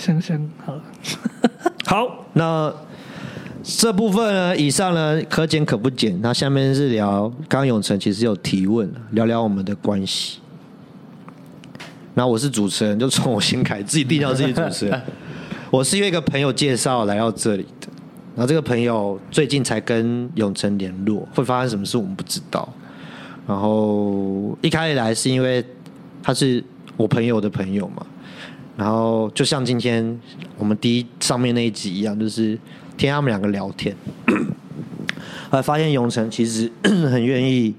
香香，好了，好，那这部分呢，以上呢可减可不减。那下面是聊，刚刚永成其实有提问，聊聊我们的关系。那我是主持人，就从我先开，自己定调自己主持人。我是因为一个朋友介绍来到这里的，然后这个朋友最近才跟永成联络，会发生什么事我们不知道。然后一开始来是因为他是我朋友的朋友嘛，然后就像今天我们第一上面那一集一样，就是听他们两个聊天，后来发现永成其实 很愿意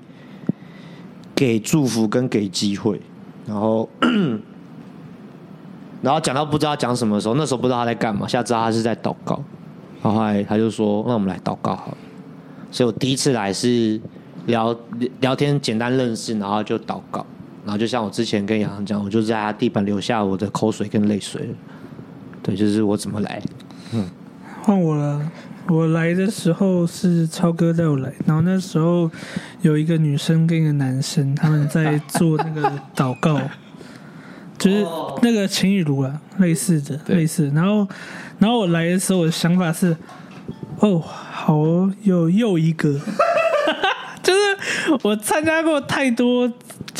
给祝福跟给机会，然后 然后讲到不知道讲什么的时候，那时候不知道他在干嘛，现在知道他是在祷告，然后后来他就说：“那我们来祷告好了。”所以我第一次来是聊聊天，简单认识，然后就祷告，然后就像我之前跟杨洋讲，我就在他地板留下我的口水跟泪水。对，就是我怎么来。嗯换我了。我来的时候是超哥带我来，然后那时候有一个女生跟一个男生，他们在做那个祷告，就是那个情雨炉啊，类似的，类似的。然后，然后我来的时候，我的想法是，哦，好哦有又一个，就是我参加过太多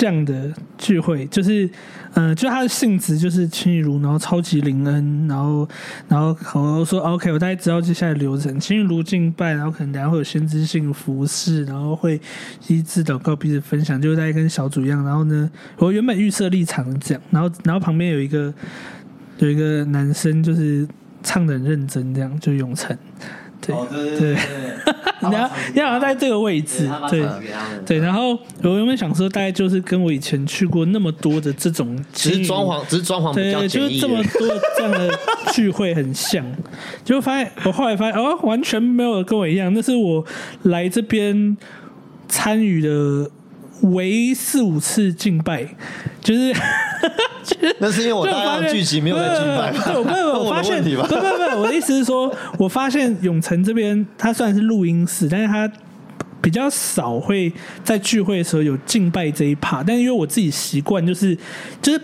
这样的聚会，就是。嗯，就它的性质就是情雨如，然后超级灵恩，然后，然后我说 OK，我大概知道接下来流程，情雨如敬拜，然后可能等下会有先知性服饰，然后会一致祷告，彼此分享，就大概跟小组一样。然后呢，我原本预设立场这样，然后，然后旁边有一个有一个男生，就是唱的很认真，这样就永成。对对对，你要你要在这个位置，对对。然后我原本想说，大概就是跟我以前去过那么多的这种，只是装潢，只是装潢比较对，就是这么多这样的聚会很像，就发现我后来发现哦，完全没有跟我一样，那是我来这边参与的。唯四五次敬拜，就是 那是因为我大量聚集没有在敬拜，对，没有，我发现，不不不，我的意思是说，我发现永城这边它虽然是录音室，但是它比较少会在聚会的时候有敬拜这一趴，但因为我自己习惯就是就是。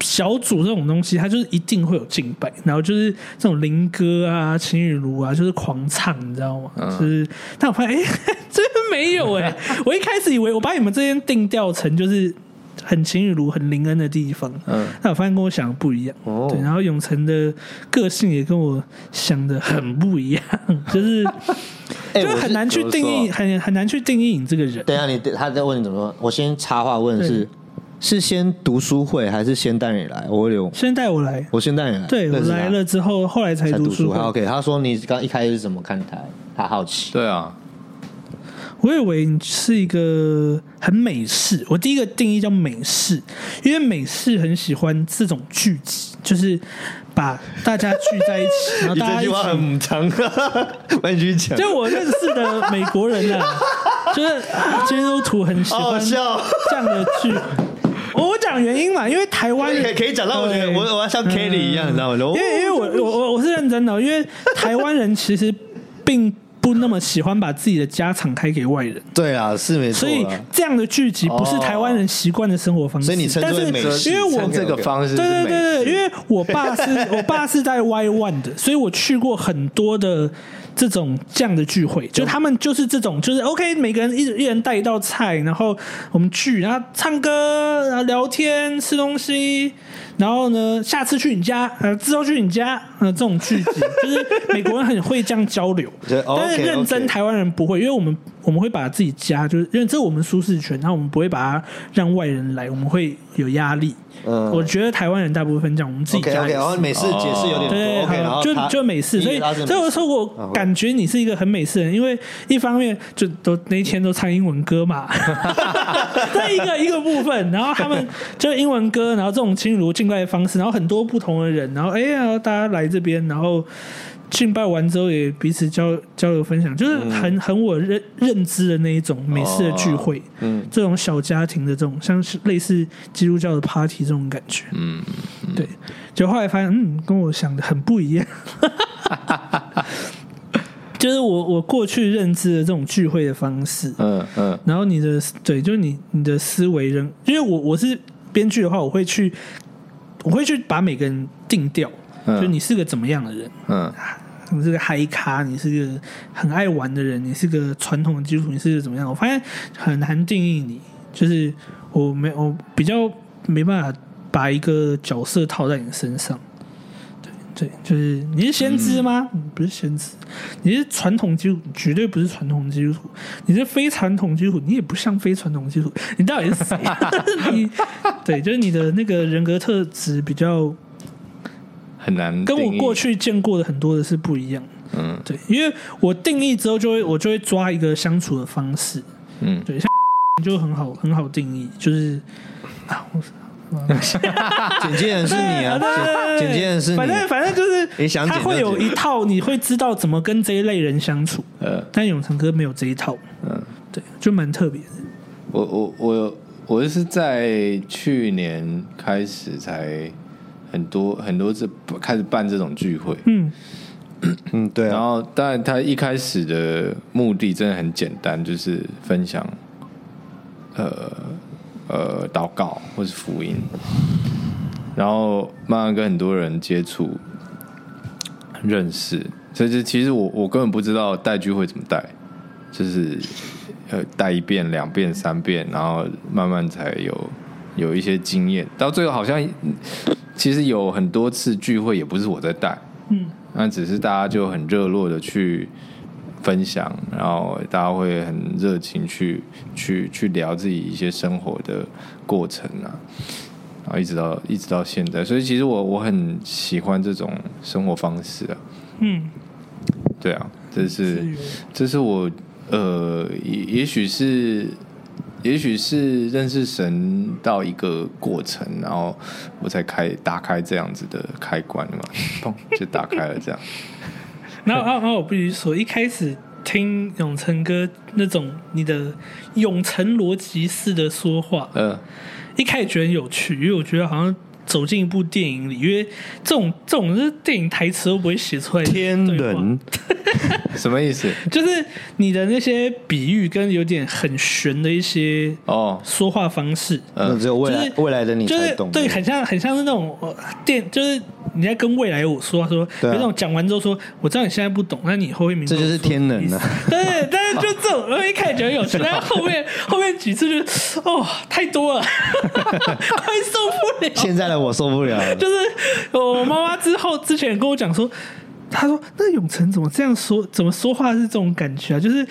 小组这种东西，它就是一定会有敬拜，然后就是这种灵歌啊、情雨炉啊，就是狂唱，你知道吗？就是，但我发现，哎，这边没有哎。我一开始以为我把你们这边定调成就是很情雨如、很灵恩的地方，嗯，那我发现跟我想的不一样。哦，对，然后永成的个性也跟我想的很不一样，就是，就很难去定义，很很难去定义你这个人。等下，你他在问你怎么说？我先插话问是。是先读书会还是先带你来？我留先带我来，我先带你来。对我来了之后，后来才读书会。OK，他说你刚一开始是怎么看台？他好奇。对啊，我以为你是一个很美式。我第一个定义叫美式，因为美式很喜欢这种聚集，就是把大家聚在一起。然后大 这句话很长，继续讲。就我认识的美国人啊，就是基督徒很喜欢这样的剧。我讲原因嘛，因为台湾可 可以讲到，我觉得我我要像 Kelly 一样，你知道吗？因为因为我我我我是认真的，因为台湾人其实并不那么喜欢把自己的家敞开给外人。对啊，是没错。所以这样的聚集不是台湾人习惯的生活方式。所以你称之为美因为我这个方式，对对对对，因为我爸是 我爸是在 Y One 的，所以我去过很多的。这种这样的聚会，就他们就是这种，就是 OK，每个人一一人带一道菜，然后我们聚，然后唱歌，然后聊天，吃东西。然后呢，下次去你家，呃，之后去你家，呃，这种句子，就是美国人很会这样交流，但是认真台湾人不会，因为我们我们会把自己家，就是因为这是我们舒适圈，然后我们不会把它让外人来，我们会有压力。嗯，我觉得台湾人大部分这样，我们自己家。然后美式解释有点对，就就美式，所以所以我说我感觉你是一个很美式人，因为一方面就都那一天都唱英文歌嘛，这一个一个部分，然后他们就英文歌，然后这种轻如进。拜方式，然后很多不同的人，然后哎呀，大家来这边，然后敬拜完之后也彼此交交流分享，就是很很我认认知的那一种美式的聚会，嗯，这种小家庭的这种像是类似基督教的 party 这种感觉，嗯，对，就后来发现，嗯，跟我想的很不一样，就是我我过去认知的这种聚会的方式，嗯嗯，然后你的对，就是你你的思维人，因为我我是编剧的话，我会去。我会去把每个人定调，就你是个怎么样的人？嗯你是个嗨咖，你是个很爱玩的人，你是个传统的基督徒，你是个怎么样？我发现很难定义你，就是我没我比较没办法把一个角色套在你身上。对对，就是你是先知吗？嗯、不是先知，你是传统基督徒，绝对不是传统基督徒。你是非传统基督徒，你也不像非传统基督徒。你到底是谁？你对，就是你的那个人格特质比较很难跟我过去见过的很多的是不一样。嗯对，因为我定义之后，就会我就会抓一个相处的方式。嗯对，像 就很好很好定义，就是啊，我剪接人是你啊，剪剪接人是你，反正反正就是你想他会有一套，你会知道怎么跟这一类人相处。呃但永成哥没有这一套，嗯，对，就蛮特别的。我我我我是在去年开始才很多很多次开始办这种聚会，嗯。嗯，对然啊，后当然他一开始的目的真的很简单，就是分享呃呃祷告或是福音，然后慢慢跟很多人接触认识，所以其实我我根本不知道带聚会怎么带，就是呃带一遍、两遍、三遍，然后慢慢才有有一些经验，到最后好像嗯其实有很多次聚会也不是我在带，嗯，那只是大家就很热络的去分享，然后大家会很热情去去去聊自己一些生活的过程啊，然后一直到一直到现在，所以其实我我很喜欢这种生活方式啊，嗯，对啊，这是这是我呃，也也许是，也许是认识神到一个过程，然后我才开打开这样子的开关嘛，砰就打开了这样。然后，然后，我必须说，一开始听永成哥那种你的永成逻辑式的说话，嗯，一开始觉得很有趣，因为我觉得好像走进一部电影里，因为这种这种是电影台词都不会写出来的天对话。人，什么意思？就是你的那些比喻跟有点很玄的一些哦，说话方式，嗯只有未来就是未来的你就是才懂。对，很像很像是那种呃电，就是你在跟未来我说话说，啊有那种讲完之后说，我知道你现在不懂，那你以后会明白。这就是天能啊！对，但是就这种，然后一开始觉得有趣，但是后面后面几次就哦太多了，快受不了。现在的我受不了了，就是我妈妈之后之前跟我讲说，她说那永成怎么这样说，怎么说话是这种感觉啊？就是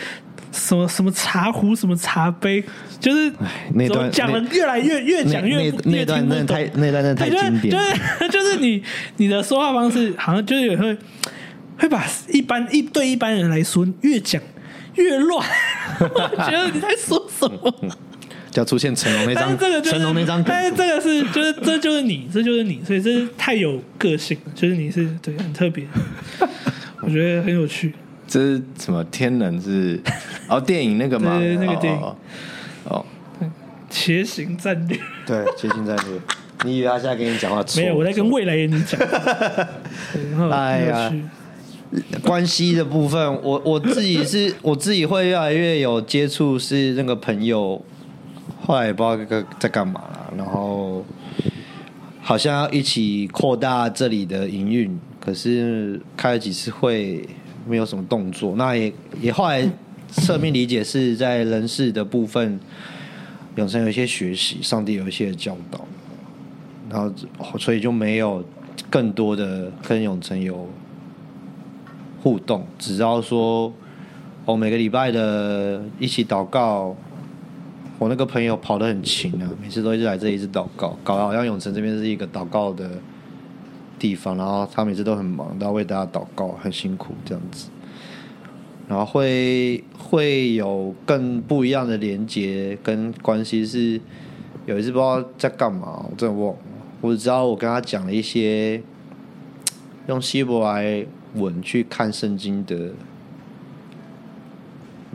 什么什么茶壶，什么茶杯，就是那段讲的越来越越讲越那那段真的太那段真的太经典就，是就是 就是你你的说话方式，好像就是也会会把一般一对一般人来说越讲越乱，我觉得你在说什么？就要出现成龙那张但是这个就是成龙那张梗但是这个是就是这就是你，这就是你，所以这是太有个性了，就是你是对很特别，我觉得很有趣。这是什么天能是？哦，电影那个吗？对那个电影哦哦哦茄形战略对，接近战略。你以为他现在跟你讲话错？没有，我在跟未来的你讲。哎呀关系的部分，我我自己是我自己会越来越有接触，是那个朋友，后来也不知道在干嘛，然后好像要一起扩大这里的营运，可是开了几次会没有什么动作，那也也后来侧面理解是在人事的部分，永生有一些学习，上帝有一些教导，然后所以就没有更多的跟永成有互动，只知道说，我、每个礼拜的一起祷告，我那个朋友跑得很勤啊，每次都一直来这里一直祷告，搞得好像永城这边是一个祷告的地方，然后他每次都很忙，都要为大家祷告，很辛苦这样子。然后会会有更不一样的连接跟关系，是有一次不知道在干嘛，我真的忘了。我只知道我跟他讲了一些用希伯来文去看圣经的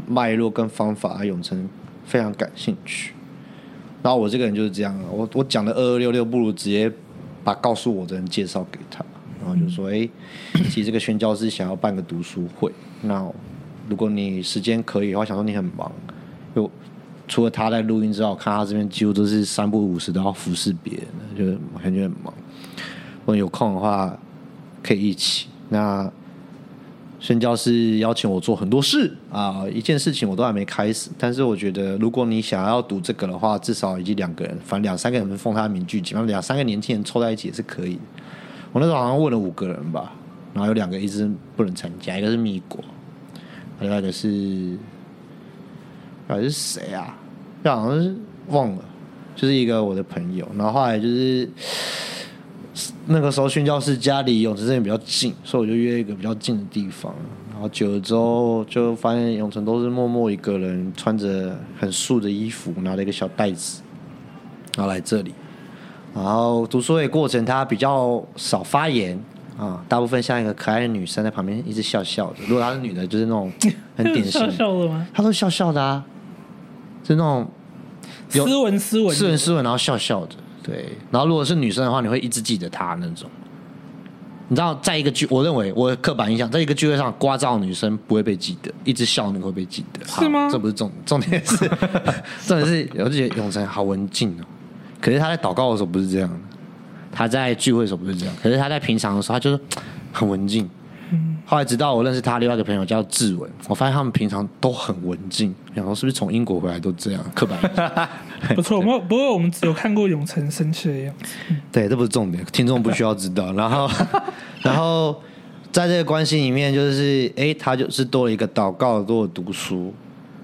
脉络跟方法，永成非常感兴趣。然后我这个人就是这样啊，我我讲的二二六六，不如直接把告诉我的人介绍给他，然后就说：“哎、其实这个宣教师想要办个读书会，那如果你时间可以的话，想说你很忙，就除了他在录音之外，我看他这边几乎都是三不五时都要服侍别人的，就是感觉很忙。如果有空的话，可以一起。那宣教师邀请我做很多事啊，一件事情我都还没开始，但是我觉得如果你想要读这个的话，至少已经两个人，反正两三个人奉他名聚集，反正两三个年轻人凑在一起也是可以。我那时候好像问了五个人吧，然后有两个一直不能参加，一个是米果，另外一个是，还是谁啊？好像是忘了，就是一个我的朋友。然后后来就是那个时候训教室家离永城这边比较近，所以我就约一个比较近的地方。然后久了之后，就发现永城都是默默一个人，穿着很素的衣服，拿了一个小袋子，然后来这里。然后读书会过程，他比较少发言啊，大部分像一个可爱的女生在旁边一直笑笑的。如果她是女的，就是那种很典型笑，笑的吗？她都笑笑的啊，就那种斯文斯文，斯文斯文，然后笑笑的。对，然后如果是女生的话，你会一直记得她那种。你知道，在一个聚，我认为我的刻板印象，在一个聚会上，刮噪女生不会被记得，一直笑那个会被记得，是吗这不是重重点是，重点是，我就觉得永成好文静哦。可是他在祷告的时候不是这样的，他在聚会的时候不是这样，可是他在平常的时候，他就是很文静。后来直到我认识他另外一个朋友叫志文，我发现他们平常都很文静，然后是不是从英国回来都这样？刻板印象。不错。不过不过我们只有看过永成生气的样子，对，这不是重点，听众不需要知道。然后，然后在这个关系里面，就是哎，他就是多了一个祷告，多了读书。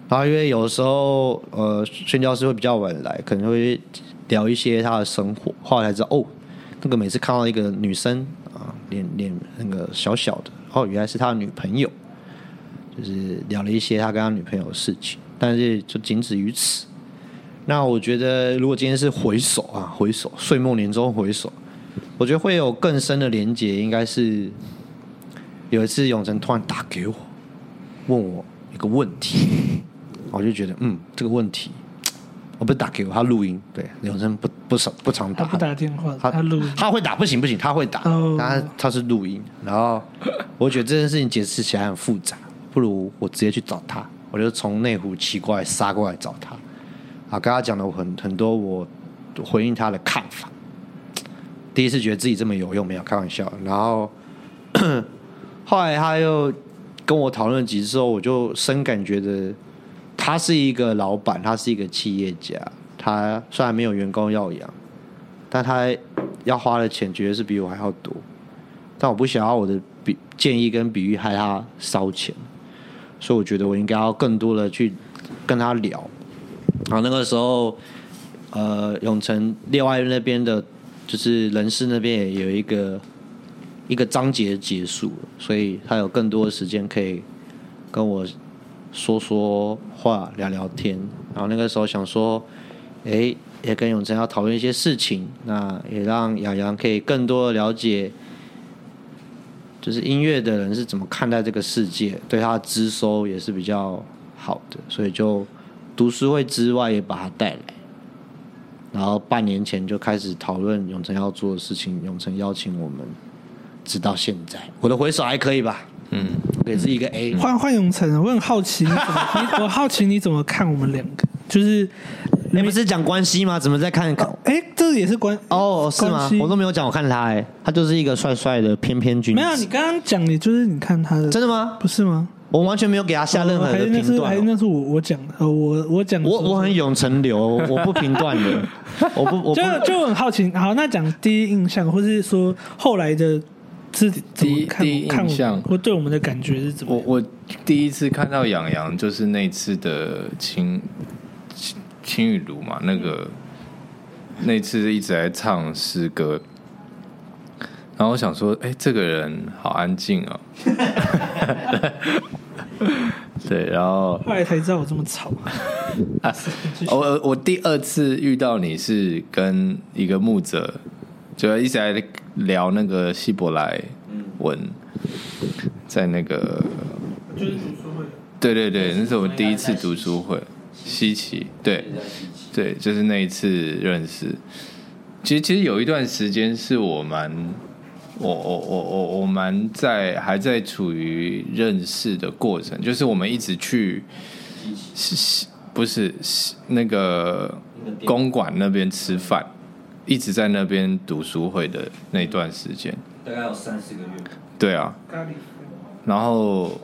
然后因为有的时候，呃，宣教师会比较晚来，可能会聊一些他的生活。后来才知道，哦，那个每次看到一个女生啊，脸脸那个小小的，哦，原来是他的女朋友，就是聊了一些他跟他女朋友的事情，但是就仅止于此。那我觉得，如果今天是回首啊，回首岁末年终回首，我觉得会有更深的连接。应该是有一次永成突然打给我，问我一个问题，我就觉得嗯，这个问题，我不是打给我，他录音。对，永成不不少不常打，他不打电话，他他录。他会打，不行不行，他会打，他他是录音。然后 我觉得这件事情解释起来很复杂，不如我直接去找他，我就从内湖骑过来杀过来找他，啊，跟他讲了我很很多我回应他的看法。第一次觉得自己这么有用，没有开玩笑。然后 后来他又跟我讨论几次之后，我就深感觉得他是一个老板，他是一个企业家。他虽然没有员工要养，但他要花的钱绝对是比我还要多。但我不想要我的比建议跟比喻害他烧钱，所以我觉得我应该要更多的去跟他聊。然后那个时候，呃，永城另外那边的，就是人事那边也有一个一个章节结束，所以他有更多的时间可以跟我说说话、聊聊天。然后那个时候想说，诶，也跟永成要讨论一些事情，那也让洋洋可以更多的了解，就是音乐的人是怎么看待这个世界，对他的资收也是比较好的，所以就读书会之外也把他带来。然后半年前就开始讨论永成要做的事情，永成邀请我们，直到现在，我的回首还可以吧？嗯，我给自己一个 A。换换永成，我很好奇你怎么，你 我好奇你怎么看我们两个，就是你不是讲关系吗？怎么在看？哎，这也是关哦，是吗我都没有讲，我看他哎，他就是一个帅帅的翩翩君子。没有，你刚刚讲你就是你看他的，真的吗？不是吗？我完全没有给他下任何还是那的评断哦。是还是那是我我讲的，呃我我讲的我我很永成流，我不评断的，我不我不就就很好奇。好，那讲第一印象，或是说后来的自己怎么看第一印象们，或对我们的感觉是怎么？我我第一次看到养羊就是那次的青青青雨炉嘛，那个那次一直在唱诗歌，然后我想说，哎、这个人好安静哦。对，然后后来才知道我这么吵。我我第二次遇到你是跟一个牧者，就一直在聊那个希伯来文，在那个就是读书会，对对对，那是我们第一次读书会，稀奇，对对，就是那一次认识。其实其实有一段时间是我蛮，我我我我我们在还在处于认识的过程，就是我们一直去，是是不是是那个公馆那边吃饭，一直在那边读书会的那段时间。大概有三四个月。对啊，然后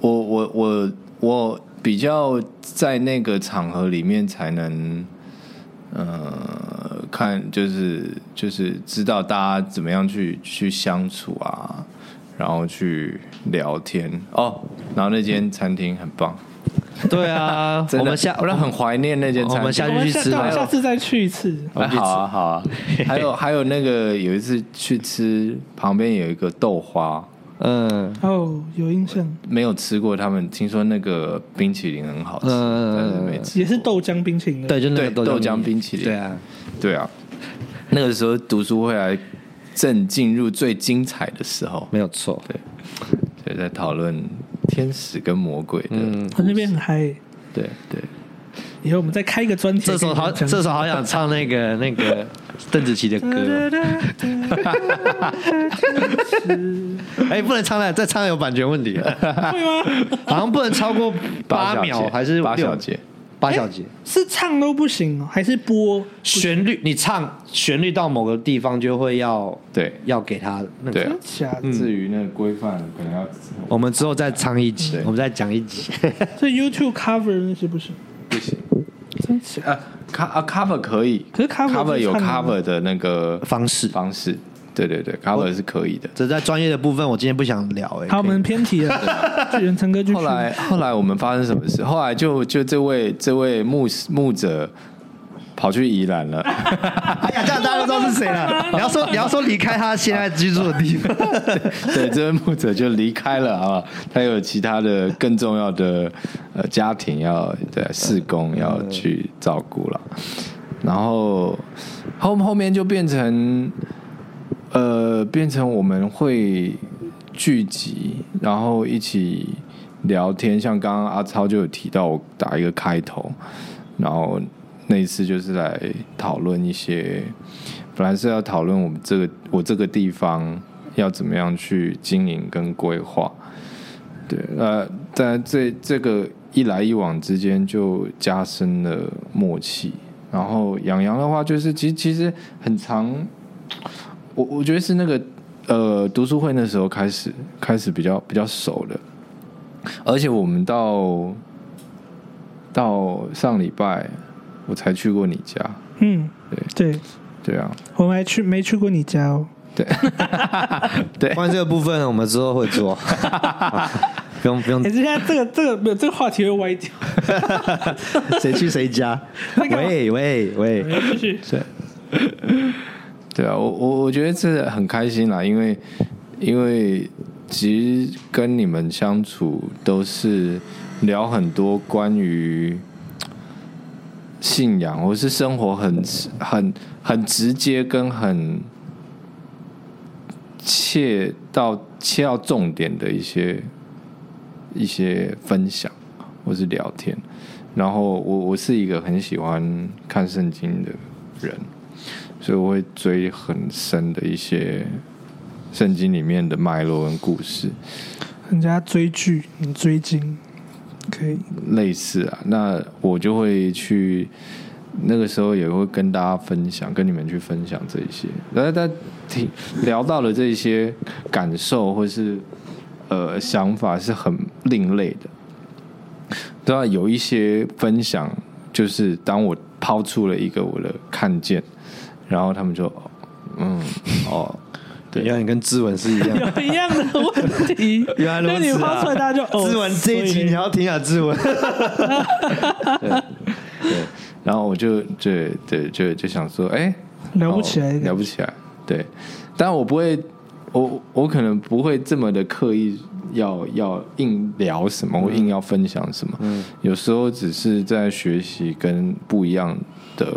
我我我我比较在那个场合里面才能，呃，看就是就是知道大家怎么样去去相处啊，然后去聊天。哦。然后那间餐厅很棒，对啊，我们下我很怀念那间餐厅。我们下我们下对去吃吧下次再去一次。啊好啊好啊，还有还有那个有一次去吃，旁边有一个豆花，嗯。哦，有印象，没有吃过，他们听说那个冰淇淋很好吃，嗯但是没吃。也是豆浆冰淇淋。对，就那个对豆浆冰淇淋。对啊，对啊，那个时候读书会还正进入最精彩的时候，没有错。对，在讨论天使跟魔鬼的，嗯，我那边很嗨，对对，以后我们再开一个专题。这首好，这首好想唱那个 那个邓紫棋的歌。哎，不能唱了，再唱有版权问题。会吗？好像不能超过八小秒节还是八小节？八小节。是唱都不行哦，还是播？旋律你唱旋律到某个地方就会要对要给他那对个。至于那个规范，可能要我们之后再唱一集，我们再讲一集。所以 YouTube cover 那些不行，不行。真是？啊，co 啊 cover 可以，可是 cover cover 有 cover 的那个方式方式，对对对，cover 是可以的。这在专业的部分，我今天不想聊。哎，好，我们偏题了。巨人陈哥就后来后来我们发生什么事？后来就就这位这位牧牧者跑去宜兰了。哎呀，这样大家都知道是谁了。你要说你要说离开他现在居住的地方，对，这位牧者就离开了啊，他有其他的更重要的呃家庭要对事工要去照顾了，然后后后面就变成呃变成我们会聚集，然后一起聊天，像刚刚阿超就有提到，我打一个开头，然后那一次就是来讨论一些。本来是要讨论我们这个我这个地方要怎么样去经营跟规划，对，呃，但这这个一来一往之间就加深了默契。然后养羊的话，就是其实其实很长，我我觉得是那个呃读书会那时候开始开始比较比较熟的，而且我们到到上礼拜我才去过你家，嗯，对，对对啊，我们还去没去过你家哦。对 关于这个部分，我们之后会做。不用不用哎，，现在这个这个没有这个话题会歪掉。谁去谁家？喂喂喂，继续。对啊，我我我觉得这很开心啦，因为因为其实跟你们相处都是聊很多关于信仰或是生活很很很直接跟很切到切到重点的一些一些分享或是聊天。然后我我是一个很喜欢看圣经的人，所以我会追很深的一些圣经里面的脉络跟故事，人家追剧，你追经，可以。类似啊。那我就会去那个时候也会跟大家分享，跟你们去分享这些。然后在听聊到的这些感受或是呃想法是很另类的。对啊，有一些分享，就是当我抛出了一个我的看见，然后他们就嗯哦，对。原来你跟志文是一样。有一样的问题，原来如此你发出来，大家就哦。志文这一集你要听啊，志文。对，然后我就对对就就想说，哎，聊不起来哦聊不起来，对，但我不会，我我可能不会这么的刻意要要硬聊什么，或硬要分享什么，嗯，有时候只是在学习跟不一样的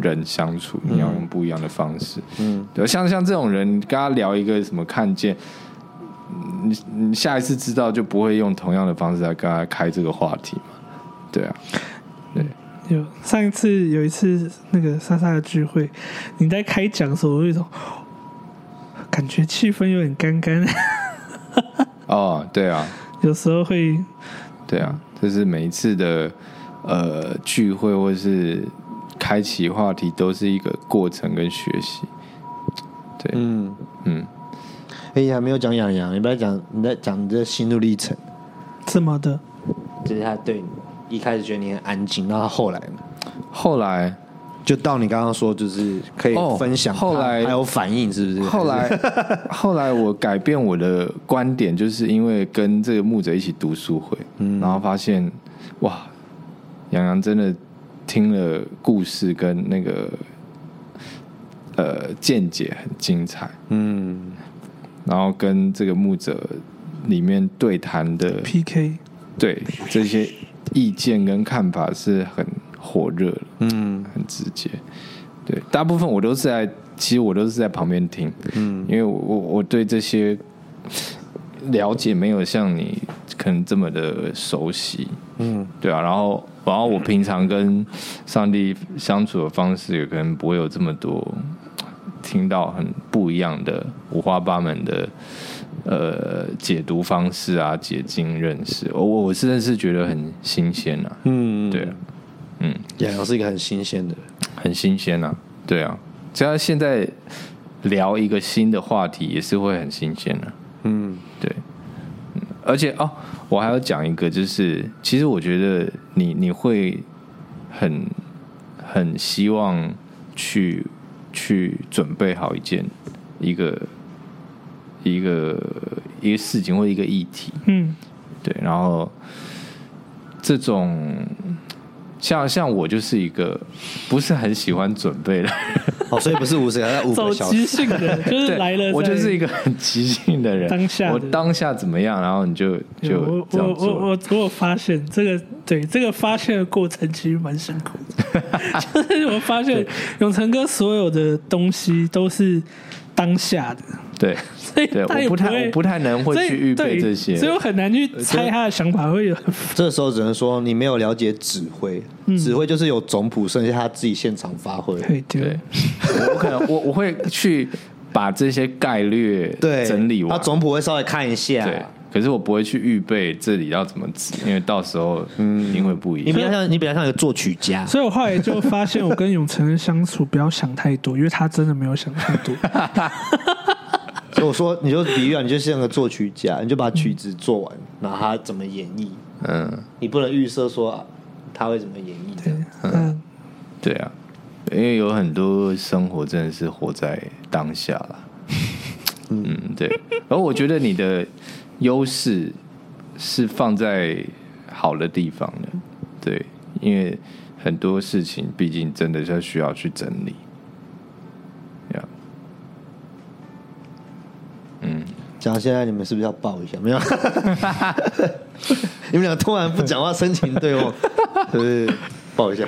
人相处，你要用不一样的方式，嗯，对，像像这种人，你跟他聊一个什么看见。你你下一次知道就不会用同样的方式来跟他开这个话题嘛？对啊，对。有上一次有一次那个莎莎的聚会，你在开讲的时候，我有一种感觉气氛有点干干，哦，对啊，有时候会对啊，这是每一次的呃聚会或是开启话题，都是一个过程跟学习。对，嗯，嗯，哎，还没有讲养羊，你不要讲，你在讲你的心路历程，怎么的？就是他对你一开始觉得你很安静，那后后来呢，后来。就到你刚刚说，就是可以哦分享他，后来。还有反应，是不是？后来 后来我改变我的观点，就是因为跟这个牧者一起读书会，嗯。然后发现哇，杨洋真的听了故事跟那个呃见解很精彩，嗯。然后跟这个牧者里面对谈的 PK 对这些意见跟看法是很火热的，嗯。很直接。对，大部分我都是在，其实我都是在旁边听，嗯。因为我我我对这些了解没有像你可能这么的熟悉，嗯。对啊，然后然后我平常跟上帝相处的方式，也可能不会有这么多听到很不一样的五花八门的呃解读方式啊，解经认识，我我我真的是觉得很新鲜啊，嗯，对。啊，嗯，养羊是一个很新鲜的，很新鲜啊，对啊，只要现在聊一个新的话题，也是会很新鲜的、嗯。对，嗯而且哦，我还要讲一个，就是其实我觉得你你会很很希望去去准备好一件一个一个一个事情或一个议题，嗯，对，然后这种像像我就是一个不是很喜欢准备的，哦，所以不是五十个，要五走个小时，即兴的，就是来了。我就是一个，很即兴的人，当下我当下怎么样，然后你就就我我我。我我有发现这个，对这个发现的过程其实蛮辛苦的，就是我发现永成哥所有的东西都是当下的，对 所以对，我不太我不太能会去预备这些，所以我很难去猜他的想法会有这时候只能说你没有了解指挥，嗯指挥就是有总谱，剩下他自己现场发挥。对我我可能我我会去把这些概略对，整理完，他总谱会稍微看一下。对，可是我不会去预备这里要怎么指，因为到时候一定会不一样。你比较像你比较像一个作曲家，所以我后来就发现，我跟永成的相处不要想太多，因为他真的没有想太多。我说你就比喻啊，你就像个作曲家，你就把曲子做完，然后他怎么演绎，嗯，你不能预设说啊他会怎么演绎对的。，嗯，对啊，因为有很多生活真的是活在当下啦。嗯，对。然后我觉得你的优势是放在好的地方的，对，因为很多事情毕竟真的是需要去整理。讲现在你们是不是要抱一下？没有，你们俩突然不讲话，深情对望，对？抱一下。